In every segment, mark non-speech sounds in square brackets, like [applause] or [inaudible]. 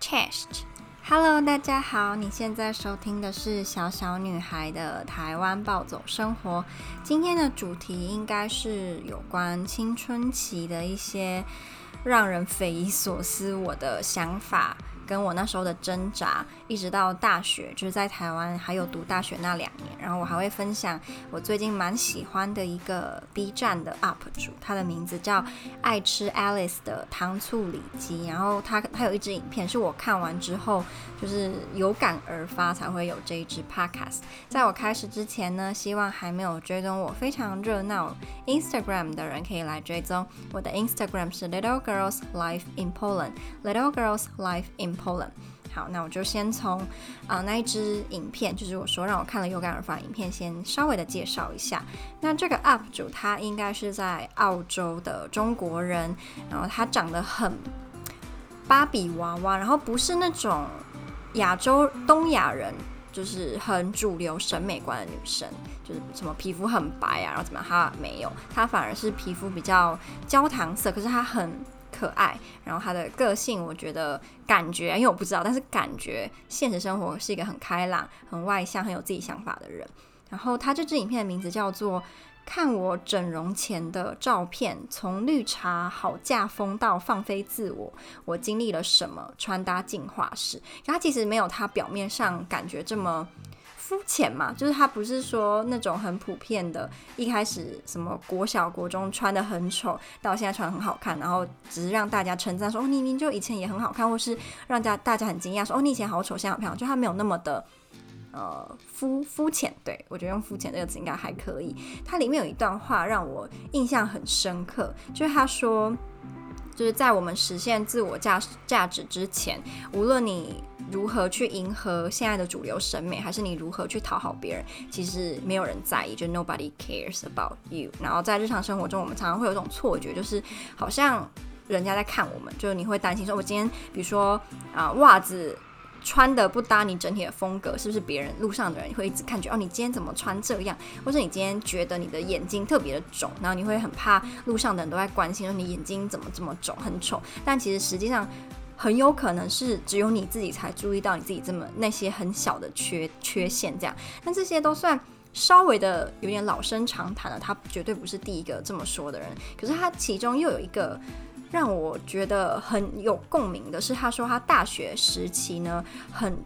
Chest，Hello，大家好，你现在收听的是小小女孩的台湾暴走生活。今天的主题应该是有关青春期的一些让人匪夷所思我的想法。跟我那时候的挣扎，一直到大学，就是在台湾还有读大学那两年，然后我还会分享我最近蛮喜欢的一个 B 站的 UP 主，他的名字叫爱吃 Alice 的糖醋里脊，然后他他有一支影片是我看完之后就是有感而发才会有这一支 Podcast。在我开始之前呢，希望还没有追踪我非常热闹 Instagram 的人可以来追踪，我的 Instagram 是 Little Girls Life in Poland，Little Girls Life in Poland，好，那我就先从啊、那一支影片，就是我说让我看了有感而发影片，先稍微的介绍一下。那这个 UP 主他应该是在澳洲的中国人，然后他长得很芭比娃娃，然后不是那种亚洲东亚人，就是很主流审美观的女生，就是什么皮肤很白啊，然后怎么样，他没有，他反而是皮肤比较焦糖色，可是他很。可爱，然后他的个性，我觉得感觉，因为我不知道，但是感觉现实生活是一个很开朗、很外向、很有自己想法的人。然后他这支影片的名字叫做《看我整容前的照片：从绿茶好嫁风到放飞自我，我经历了什么穿搭进化史》。他其实没有他表面上感觉这么。肤浅嘛，就是他不是说那种很普遍的，一开始什么国小国中穿得很丑，到现在穿得很好看，然后只是让大家称赞说哦，你明明就以前也很好看，或是让大大家很惊讶说哦，你以前好丑，现在好漂亮，就他没有那么的呃肤肤浅。对，我觉得用肤浅这个词应该还可以。它里面有一段话让我印象很深刻，就是他说。就是在我们实现自我价价值之前，无论你如何去迎合现在的主流审美，还是你如何去讨好别人，其实没有人在意，就 nobody cares about you。然后在日常生活中，我们常常会有一种错觉，就是好像人家在看我们，就是你会担心说，我今天比如说啊袜子。穿的不搭你整体的风格，是不是别人路上的人会一直看觉哦，你今天怎么穿这样？或者你今天觉得你的眼睛特别的肿，然后你会很怕路上的人都在关心说你眼睛怎么这么肿，很丑。但其实实际上很有可能是只有你自己才注意到你自己这么那些很小的缺缺陷这样。那这些都算稍微的有点老生常谈了，他绝对不是第一个这么说的人。可是他其中又有一个。让我觉得很有共鸣的是，他说他大学时期呢，很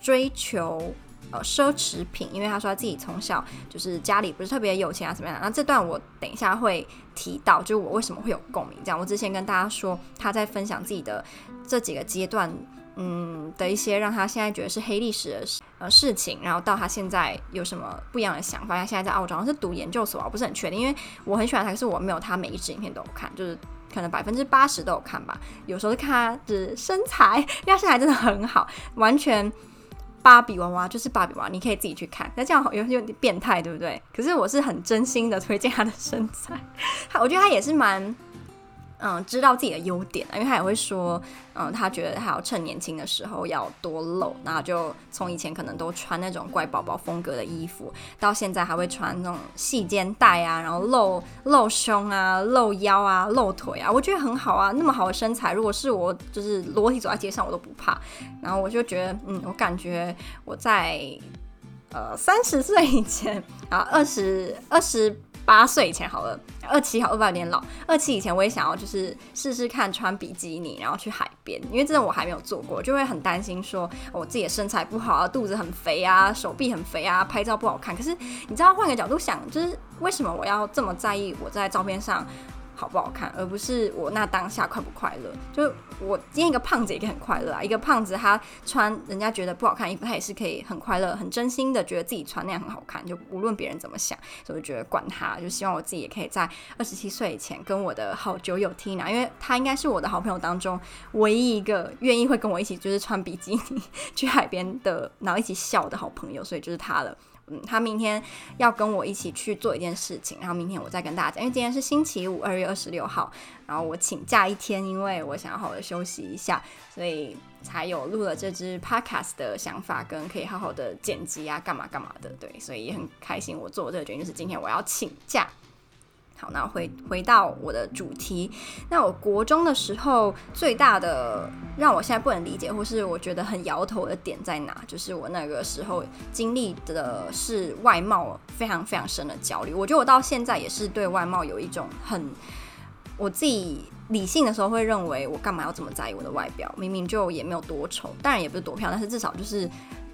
追求呃奢侈品，因为他说他自己从小就是家里不是特别有钱啊，怎么样？那这段我等一下会提到，就是我为什么会有共鸣。这样，我之前跟大家说他在分享自己的这几个阶段，嗯的一些让他现在觉得是黑历史的事呃事情，然后到他现在有什么不一样的想法。他现在在澳洲好像是读研究所，我不是很确定，因为我很喜欢他，可是我没有他每一支影片都有看，就是。可能百分之八十都有看吧，有时候看他的身材，因为他身材真的很好，完全芭比娃娃就是芭比娃娃，你可以自己去看。那这样有有点变态，对不对？可是我是很真心的推荐他的身材，[laughs] 我觉得他也是蛮。嗯，知道自己的优点，因为他也会说，嗯，他觉得他要趁年轻的时候要多露，然后就从以前可能都穿那种乖宝宝风格的衣服，到现在还会穿那种细肩带啊，然后露露胸啊、露腰啊、露腿啊，我觉得很好啊，那么好的身材，如果是我就是裸体走在街上我都不怕，然后我就觉得，嗯，我感觉我在呃三十岁以前啊，二十二十。八岁以前好了，二七好，二八有点老。二七以前我也想要，就是试试看穿比基尼，然后去海边，因为这种我还没有做过，就会很担心说我自己的身材不好啊，肚子很肥啊，手臂很肥啊，拍照不好看。可是你知道，换个角度想，就是为什么我要这么在意我在照片上好不好看，而不是我那当下快不快乐？就我今天一个胖子也可以很快乐啊，一个胖子他穿人家觉得不好看衣服，他也是可以很快乐、很真心的觉得自己穿那样很好看。就无论别人怎么想，所以我觉得管他，就希望我自己也可以在二十七岁以前跟我的好酒友 Tina，因为他应该是我的好朋友当中唯一一个愿意会跟我一起就是穿比基尼 [laughs] 去海边的，然后一起笑的好朋友，所以就是他了。嗯，他明天要跟我一起去做一件事情，然后明天我再跟大家讲。因为今天是星期五，二月二十六号，然后我请假一天，因为我想要好好的休息一下，所以才有录了这支 podcast 的想法，跟可以好好的剪辑啊，干嘛干嘛的，对，所以也很开心。我做这个决定就是今天我要请假。好，那回回到我的主题。那我国中的时候，最大的让我现在不能理解，或是我觉得很摇头的点在哪？就是我那个时候经历的是外貌非常非常深的焦虑。我觉得我到现在也是对外貌有一种很，我自己理性的时候会认为，我干嘛要这么在意我的外表？明明就也没有多丑，当然也不是多漂亮，但是至少就是。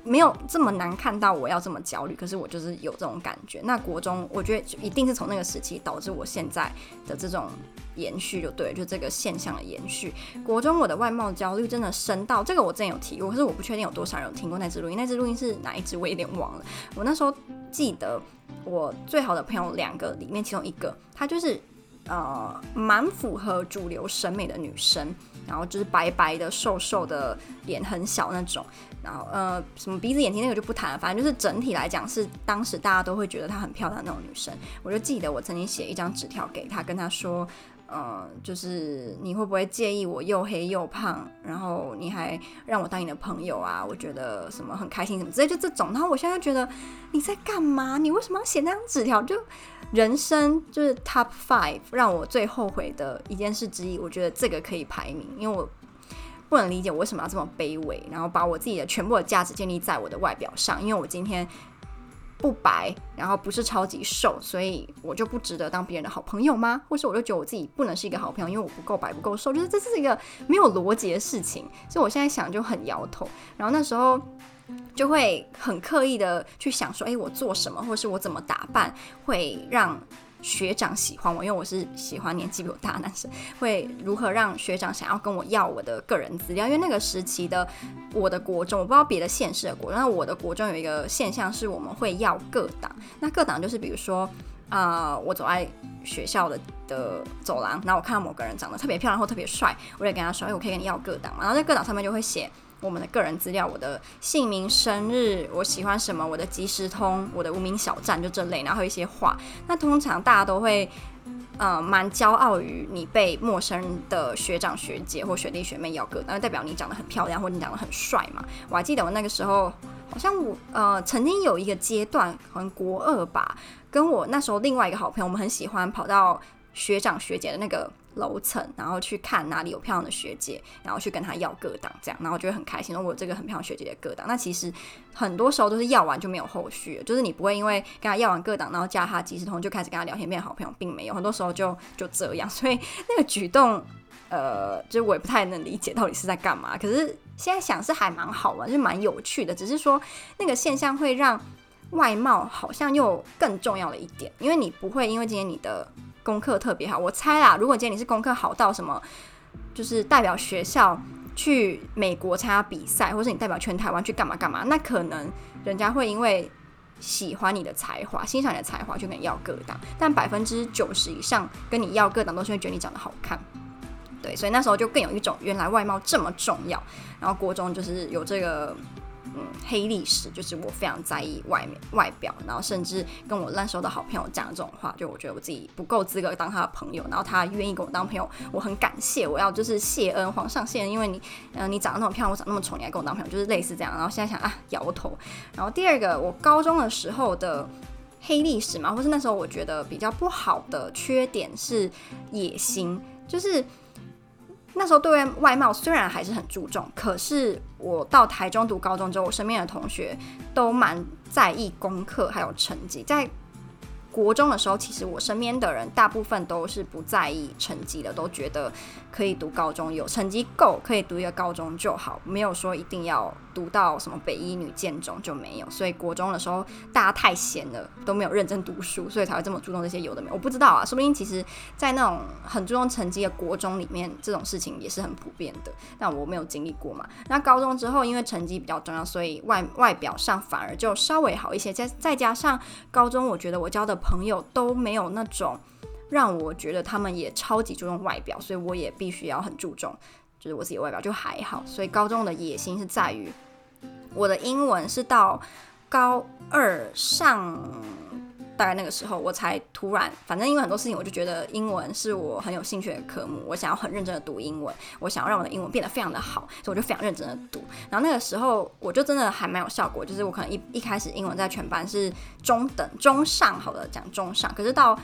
没有这么难看到我要这么焦虑，可是我就是有这种感觉。那国中我觉得就一定是从那个时期导致我现在的这种延续，就对，就这个现象的延续。国中我的外貌焦虑真的深到这个，我之前有提过，可是我不确定有多少人有听过那支录音。那支录音是哪一支？我有点忘了。我那时候记得我最好的朋友两个里面，其中一个他就是呃蛮符合主流审美的女生，然后就是白白的、瘦瘦的，脸很小那种。然后呃，什么鼻子眼睛那个就不谈了，反正就是整体来讲是当时大家都会觉得她很漂亮那种女生。我就记得我曾经写一张纸条给她，跟她说，呃，就是你会不会介意我又黑又胖，然后你还让我当你的朋友啊？我觉得什么很开心，什么之类就这种。然后我现在觉得你在干嘛？你为什么要写那张纸条？就人生就是 top five 让我最后悔的一件事之一，我觉得这个可以排名，因为我。不能理解我为什么要这么卑微，然后把我自己的全部的价值建立在我的外表上。因为我今天不白，然后不是超级瘦，所以我就不值得当别人的好朋友吗？或是我就觉得我自己不能是一个好朋友，因为我不够白不够瘦，就是这是一个没有逻辑的事情。所以我现在想就很摇头。然后那时候就会很刻意的去想说，诶，我做什么，或是我怎么打扮会让。学长喜欢我，因为我是喜欢年纪比我大的男生。会如何让学长想要跟我要我的个人资料？因为那个时期的我的国中，我不知道别的县市的国中，那我的国中有一个现象是，我们会要各档。那各档就是比如说，啊、呃，我走在学校的的走廊，然后我看到某个人长得特别漂亮或特别帅，我就跟他说：“哎，我可以跟你要个档嘛？”然后在个档上面就会写。我们的个人资料，我的姓名、生日，我喜欢什么，我的即时通，我的无名小站，就这类，然后一些话。那通常大家都会，呃，蛮骄傲于你被陌生的学长学姐或学弟学妹要个，那代表你长得很漂亮，或你长得很帅嘛。我还记得我那个时候，好像我呃曾经有一个阶段，好像国二吧，跟我那时候另外一个好朋友，我们很喜欢跑到学长学姐的那个。楼层，然后去看哪里有漂亮的学姐，然后去跟她要个档，这样，然后我觉得很开心。如果这个很漂亮学姐的个档，那其实很多时候都是要完就没有后续，就是你不会因为跟她要完个档，然后加她即时通就开始跟她聊天变好朋友，并没有，很多时候就就这样。[laughs] 所以那个举动，呃，就是我也不太能理解到底是在干嘛。可是现在想是还蛮好玩，就蛮有趣的。只是说那个现象会让外貌好像又更重要了一点，因为你不会因为今天你的。功课特别好，我猜啦。如果今天你是功课好到什么，就是代表学校去美国参加比赛，或是你代表全台湾去干嘛干嘛，那可能人家会因为喜欢你的才华，欣赏你的才华，就跟你要各档。但百分之九十以上跟你要各档，都是会觉得你长得好看。对，所以那时候就更有一种原来外貌这么重要。然后国中就是有这个。嗯，黑历史就是我非常在意外面外表，然后甚至跟我那时候的好朋友讲这种话，就我觉得我自己不够资格当他的朋友，然后他愿意跟我当朋友，我很感谢，我要就是谢恩，皇上谢恩，因为你，嗯、你长得那么漂亮，我长那么丑，你还跟我当朋友，就是类似这样。然后现在想啊，摇头。然后第二个，我高中的时候的黑历史嘛，或是那时候我觉得比较不好的缺点是野心，就是。那时候对外貌虽然还是很注重，可是我到台中读高中之后，我身边的同学都蛮在意功课还有成绩，在。国中的时候，其实我身边的人大部分都是不在意成绩的，都觉得可以读高中，有成绩够可以读一个高中就好，没有说一定要读到什么北一女建中就没有。所以国中的时候大家太闲了，都没有认真读书，所以才会这么注重这些有的没有。我不知道啊，说不定其实在那种很注重成绩的国中里面，这种事情也是很普遍的，但我没有经历过嘛。那高中之后，因为成绩比较重要，所以外外表上反而就稍微好一些。再再加上高中，我觉得我交的。朋友都没有那种让我觉得他们也超级注重外表，所以我也必须要很注重，就是我自己外表就还好。所以高中的野心是在于我的英文是到。高二上。大概那个时候，我才突然，反正因为很多事情，我就觉得英文是我很有兴趣的科目，我想要很认真的读英文，我想要让我的英文变得非常的好，所以我就非常认真的读。然后那个时候，我就真的还蛮有效果，就是我可能一一开始英文在全班是中等、中上，好的讲中上，可是到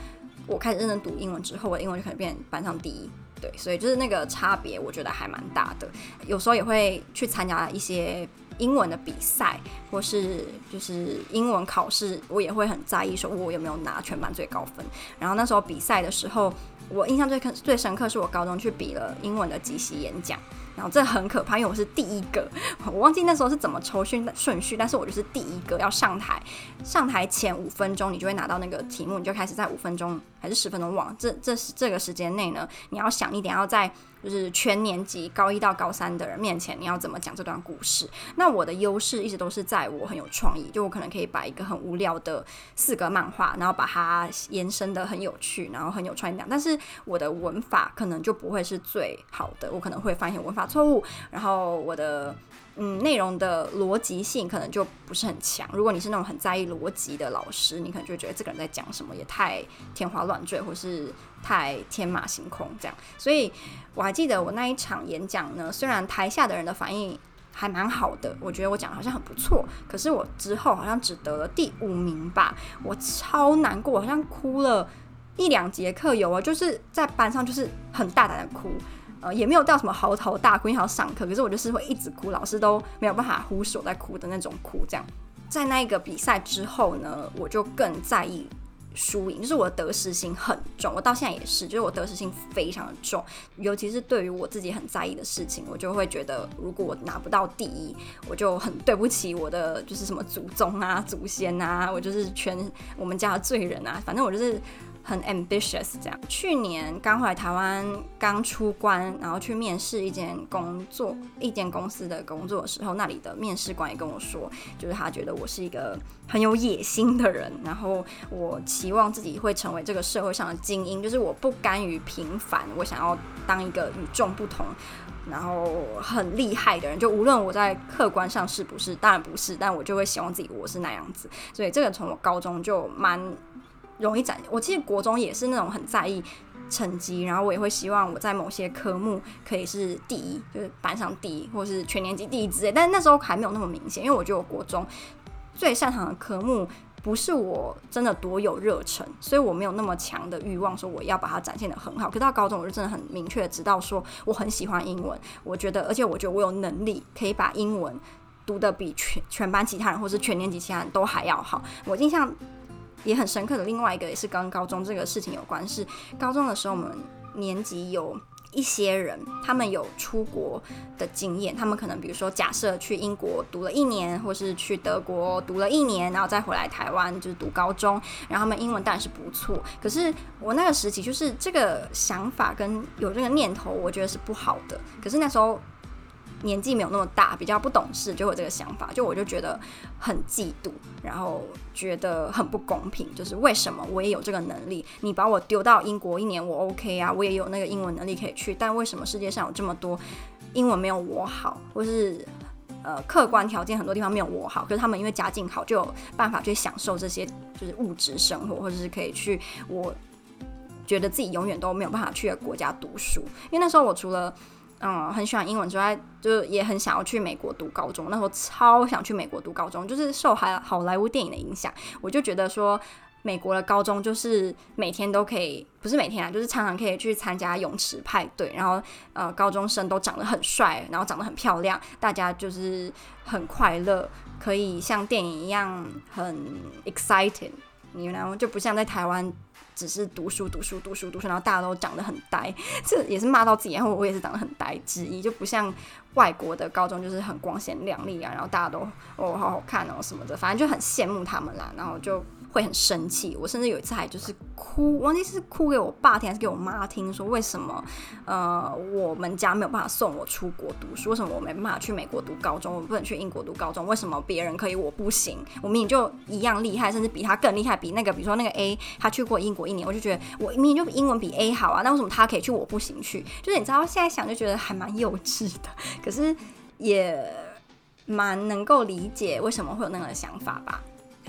我开始认真读英文之后，我的英文就可能变班上第一。对，所以就是那个差别，我觉得还蛮大的。有时候也会去参加一些。英文的比赛，或是就是英文考试，我也会很在意，说我有没有拿全班最高分。然后那时候比赛的时候，我印象最深最深刻是我高中去比了英文的即席演讲。然后这很可怕，因为我是第一个，我忘记那时候是怎么抽训顺序，但是我就是第一个要上台。上台前五分钟，你就会拿到那个题目，你就开始在五分钟还是十分钟忘，这这是这个时间内呢，你要想，一点要在就是全年级高一到高三的人面前，你要怎么讲这段故事。那我的优势一直都是在我很有创意，就我可能可以把一个很无聊的四格漫画，然后把它延伸得很有趣，然后很有创意讲。但是我的文法可能就不会是最好的，我可能会发现文法错误，然后我的嗯内容的逻辑性可能就不是很强。如果你是那种很在意逻辑的老师，你可能就觉得这个人在讲什么也太天花乱坠，或是太天马行空这样。所以我还记得我那一场演讲呢，虽然台下的人的反应还蛮好的，我觉得我讲好像很不错，可是我之后好像只得了第五名吧，我超难过，好像哭了一两节课有啊，就是在班上就是很大胆的哭。呃，也没有到什么嚎啕大哭，因为要上课，可是我就是会一直哭，老师都没有办法忽视我在哭的那种哭。这样，在那个比赛之后呢，我就更在意输赢，就是我的得失心很重。我到现在也是，就是我得失心非常的重，尤其是对于我自己很在意的事情，我就会觉得，如果我拿不到第一，我就很对不起我的，就是什么祖宗啊、祖先啊，我就是全我们家的罪人啊，反正我就是。很 ambitious 这样。去年刚回来台湾，刚出关，然后去面试一间工作，一间公司的工作的时候，那里的面试官也跟我说，就是他觉得我是一个很有野心的人，然后我期望自己会成为这个社会上的精英，就是我不甘于平凡，我想要当一个与众不同，然后很厉害的人。就无论我在客观上是不是，当然不是，但我就会希望自己我是那样子。所以这个从我高中就蛮。容易展，我其实国中也是那种很在意成绩，然后我也会希望我在某些科目可以是第一，就是班上第一，或是全年级第一之类。但是那时候还没有那么明显，因为我觉得我国中最擅长的科目不是我真的多有热忱，所以我没有那么强的欲望说我要把它展现得很好。可到高中，我就真的很明确的知道说我很喜欢英文，我觉得，而且我觉得我有能力可以把英文读得比全全班其他人或是全年级其他人都还要好。我印象。也很深刻的另外一个也是跟高中这个事情有关，是高中的时候我们年级有一些人，他们有出国的经验，他们可能比如说假设去英国读了一年，或是去德国读了一年，然后再回来台湾就是读高中，然后他们英文当然是不错，可是我那个时期就是这个想法跟有这个念头，我觉得是不好的，可是那时候。年纪没有那么大，比较不懂事，就有这个想法，就我就觉得很嫉妒，然后觉得很不公平，就是为什么我也有这个能力，你把我丢到英国一年，我 OK 啊，我也有那个英文能力可以去，但为什么世界上有这么多英文没有我好，或是呃客观条件很多地方没有我好，可是他们因为家境好，就有办法去享受这些就是物质生活，或者是可以去我觉得自己永远都没有办法去的国家读书，因为那时候我除了嗯，很喜欢英文之外，就也很想要去美国读高中。那时候超想去美国读高中，就是受好好莱坞电影的影响，我就觉得说，美国的高中就是每天都可以，不是每天啊，就是常常可以去参加泳池派对，然后呃，高中生都长得很帅，然后长得很漂亮，大家就是很快乐，可以像电影一样很 excited，你然后就不像在台湾。只是读书读书读书读书，然后大家都长得很呆，[laughs] 这也是骂到自己，然后我也是长得很呆之一，就不像外国的高中就是很光鲜亮丽啊，然后大家都哦好好看哦什么的，反正就很羡慕他们啦，然后就。会很生气，我甚至有一次还就是哭，忘记是哭给我爸听还是给我妈听，说为什么呃我们家没有办法送我出国读书，为什么我没办法去美国读高中，我不能去英国读高中，为什么别人可以我不行？我明明就一样厉害，甚至比他更厉害，比那个比如说那个 A 他去过英国一年，我就觉得我明明就英文比 A 好啊，那为什么他可以去我不行去？就是你知道现在想就觉得还蛮幼稚的，可是也。蛮能够理解为什么会有那样的想法吧。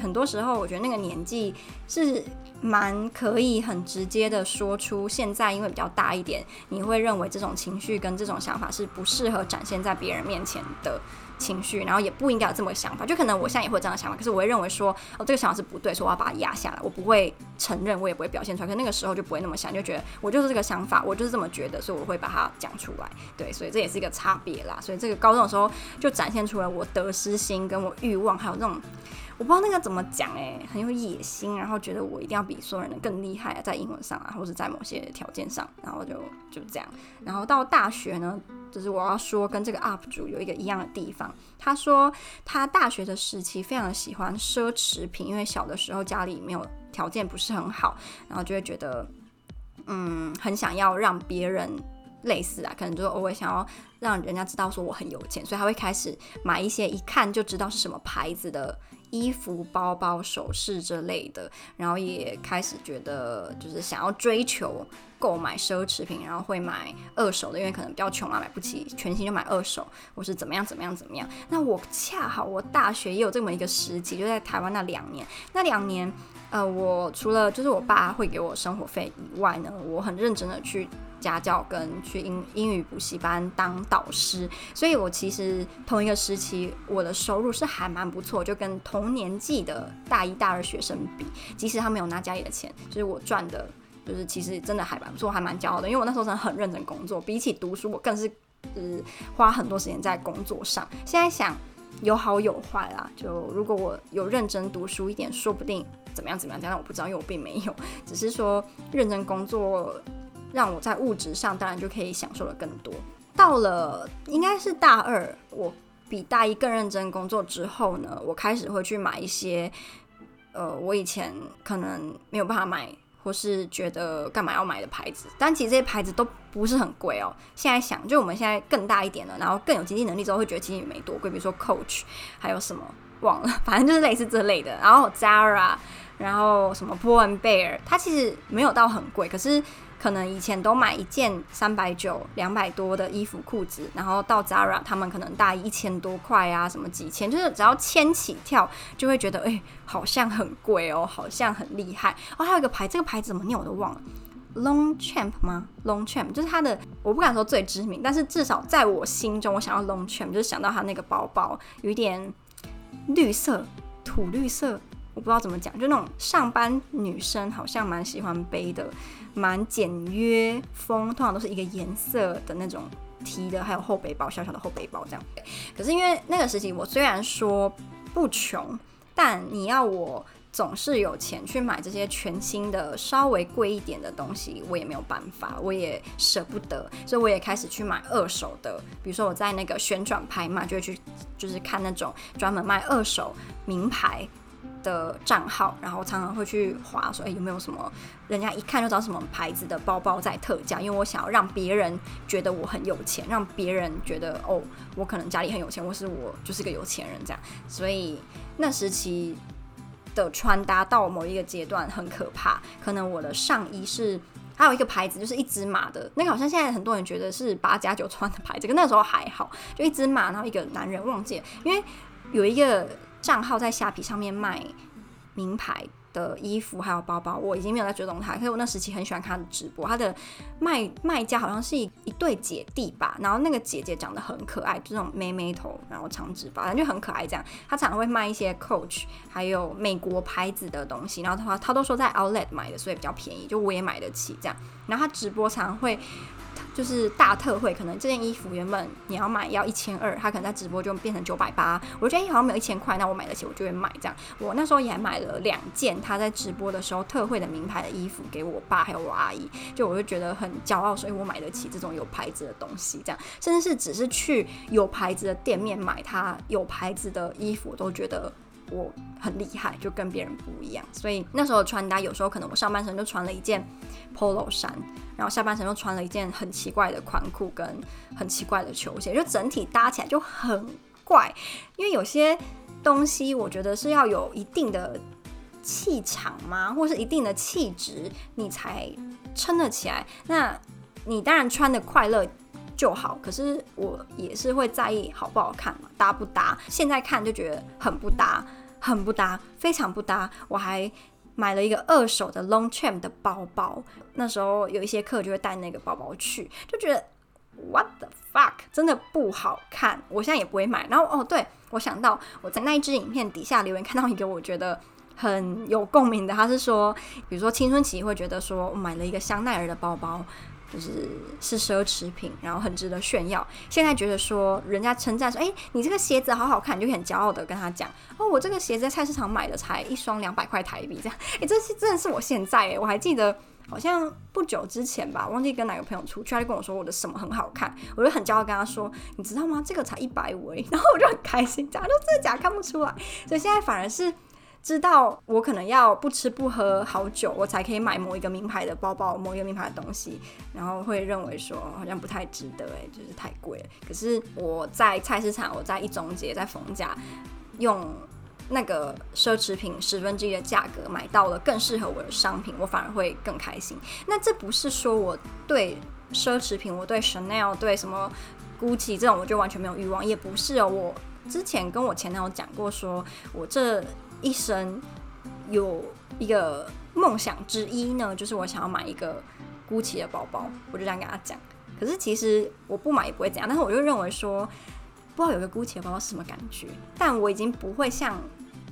很多时候，我觉得那个年纪是蛮可以很直接的说出，现在因为比较大一点，你会认为这种情绪跟这种想法是不适合展现在别人面前的情绪，然后也不应该有这么个想法。就可能我现在也会有这样的想法，可是我会认为说，哦，这个想法是不对，所以我要把它压下来，我不会承认，我也不会表现出来。可那个时候就不会那么想，就觉得我就是这个想法，我就是这么觉得，所以我会把它讲出来。对，所以这也是一个差别啦。所以这个高中的时候就展现出来我得失心跟我欲望，还有这种。我不知道那个怎么讲诶，很有野心，然后觉得我一定要比所有人更厉害啊，在英文上啊，或者在某些条件上，然后就就这样。然后到大学呢，就是我要说跟这个 UP 主有一个一样的地方。他说他大学的时期非常的喜欢奢侈品，因为小的时候家里没有条件不是很好，然后就会觉得嗯，很想要让别人类似啊，可能就偶尔想要让人家知道说我很有钱，所以他会开始买一些一看就知道是什么牌子的。衣服、包包、首饰之类的，然后也开始觉得就是想要追求购买奢侈品，然后会买二手的，因为可能比较穷啊，买不起全新就买二手，或是怎么样怎么样怎么样。那我恰好我大学也有这么一个时期，就在台湾那两年，那两年，呃，我除了就是我爸会给我生活费以外呢，我很认真的去。家教跟去英英语补习班当导师，所以我其实同一个时期，我的收入是还蛮不错，就跟同年纪的大一大二学生比，即使他没有拿家里的钱，就是我赚的，就是其实真的还蛮不错，还蛮骄傲的，因为我那时候真的很认真工作，比起读书，我更是呃花很多时间在工作上。现在想有好有坏啦，就如果我有认真读书一点，说不定怎么样怎么样，但我不知道，因为我并没有，只是说认真工作。让我在物质上当然就可以享受的更多。到了应该是大二，我比大一更认真工作之后呢，我开始会去买一些，呃，我以前可能没有办法买，或是觉得干嘛要买的牌子。但其实这些牌子都不是很贵哦。现在想，就我们现在更大一点了，然后更有经济能力之后，会觉得其实也没多贵。比如说 Coach，还有什么忘了，反正就是类似这类的。然后 Zara，然后什么 Pull and Bear，它其实没有到很贵，可是。可能以前都买一件三百九、两百多的衣服、裤子，然后到 Zara，他们可能大一千多块啊，什么几千，就是只要千起跳，就会觉得哎、好像很贵哦，好像很厉害哦。还有一个牌，这个牌子怎么念我都忘了，Longchamp 吗？Longchamp 就是它的，我不敢说最知名，但是至少在我心中，我想要 Longchamp 就是想到它那个包包，有一点绿色、土绿色，我不知道怎么讲，就那种上班女生好像蛮喜欢背的。蛮简约风，通常都是一个颜色的那种提的，还有后背包，小小的后背包这样。可是因为那个时期，我虽然说不穷，但你要我总是有钱去买这些全新的、稍微贵一点的东西，我也没有办法，我也舍不得，所以我也开始去买二手的。比如说我在那个旋转拍卖，就会去就是看那种专门卖二手名牌的账号，然后常常会去划说，哎，有没有什么人家一看就知道什么牌子的包包在特价？因为我想要让别人觉得我很有钱，让别人觉得哦，我可能家里很有钱，或是我就是个有钱人这样。所以那时期的穿搭到某一个阶段很可怕，可能我的上衣是还有一个牌子，就是一只马的那个，好像现在很多人觉得是八加九穿的牌子，跟那时候还好，就一只马，然后一个男人忘记了，因为有一个。账号在虾皮上面卖名牌的衣服还有包包，我已经没有在追踪他。可是我那时期很喜欢看他的直播，他的卖卖家好像是一一对姐弟吧，然后那个姐姐长得很可爱，就那种妹妹头，然后长直发，反正就很可爱这样。他常常会卖一些 Coach 还有美国牌子的东西，然后的话他都说在 Outlet 买的，所以比较便宜，就我也买得起这样。然后他直播常常会。就是大特惠，可能这件衣服原本你要买要一千二，他可能在直播就变成九百八。我觉得好像没有一千块，那我买得起，我就会买这样。我那时候也买了两件他在直播的时候特惠的名牌的衣服给我爸还有我阿姨，就我就觉得很骄傲，所以我买得起这种有牌子的东西，这样。甚至是只是去有牌子的店面买他有牌子的衣服，我都觉得。我很厉害，就跟别人不一样，所以那时候穿搭有时候可能我上半身就穿了一件 polo 衫，然后下半身又穿了一件很奇怪的宽裤跟很奇怪的球鞋，就整体搭起来就很怪。因为有些东西我觉得是要有一定的气场嘛，或是一定的气质，你才撑得起来。那你当然穿的快乐。就好。可是我也是会在意好不好看嘛，搭不搭。现在看就觉得很不搭，很不搭，非常不搭。我还买了一个二手的 Longchamp 的包包，那时候有一些课就会带那个包包去，就觉得 What the fuck，真的不好看。我现在也不会买。然后哦，对，我想到我在那一支影片底下留言看到一个我觉得很有共鸣的，他是说，比如说青春期会觉得说买了一个香奈儿的包包。就是是奢侈品，然后很值得炫耀。现在觉得说，人家称赞说，哎、你这个鞋子好好看，你就很骄傲的跟他讲，哦，我这个鞋子在菜市场买的，才一双两百块台币，这样。哎、这是真的是我现在，哎，我还记得，好像不久之前吧，忘记跟哪个朋友出去，他就跟我说我的什么很好看，我就很骄傲跟他说，你知道吗？这个才一百五，[laughs] 然后我就很开心，假如真的假看不出来，所以现在反而是。知道我可能要不吃不喝好久，我才可以买某一个名牌的包包，某一个名牌的东西，然后会认为说好像不太值得，就是太贵了。可是我在菜市场，我在一中街，在逢甲，用那个奢侈品十分之一的价格买到了更适合我的商品，我反而会更开心。那这不是说我对奢侈品，我对 Chanel，对什么 Gucci 这种我就完全没有欲望，也不是哦。我之前跟我前男友讲过，说我这。一生有一个梦想之一呢，就是我想要买一个 Gucci 的包包，我就这样跟他讲。可是其实我不买也不会怎样，但是我就认为说，不知道有个 Gucci 的包包是什么感觉。但我已经不会像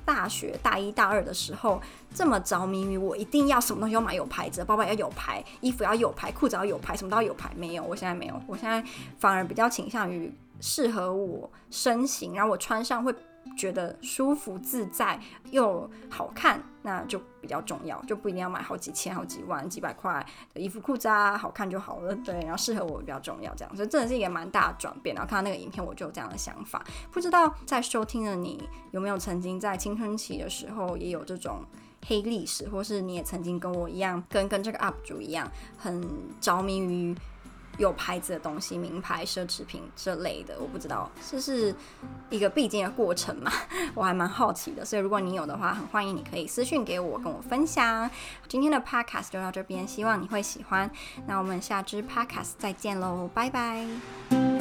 大学大一大二的时候这么着迷于我一定要什么东西要买有牌子的包包要有牌，衣服要有牌，裤子要有牌，什么都要有牌。没有，我现在没有，我现在反而比较倾向于适合我身形，然后我穿上会。觉得舒服自在又好看，那就比较重要，就不一定要买好几千、好几万、几百块的衣服裤子啊，好看就好了。对，然后适合我比较重要，这样，所以真的是一个蛮大的转变。然后看到那个影片，我就有这样的想法。不知道在收听的你有没有曾经在青春期的时候也有这种黑历史，或是你也曾经跟我一样，跟跟这个 UP 主一样，很着迷于。有牌子的东西，名牌、奢侈品这类的，我不知道这是一个必经的过程嘛？[laughs] 我还蛮好奇的，所以如果你有的话，很欢迎你可以私讯给我，跟我分享。今天的 podcast 就到这边，希望你会喜欢。那我们下支 podcast 再见喽，拜拜。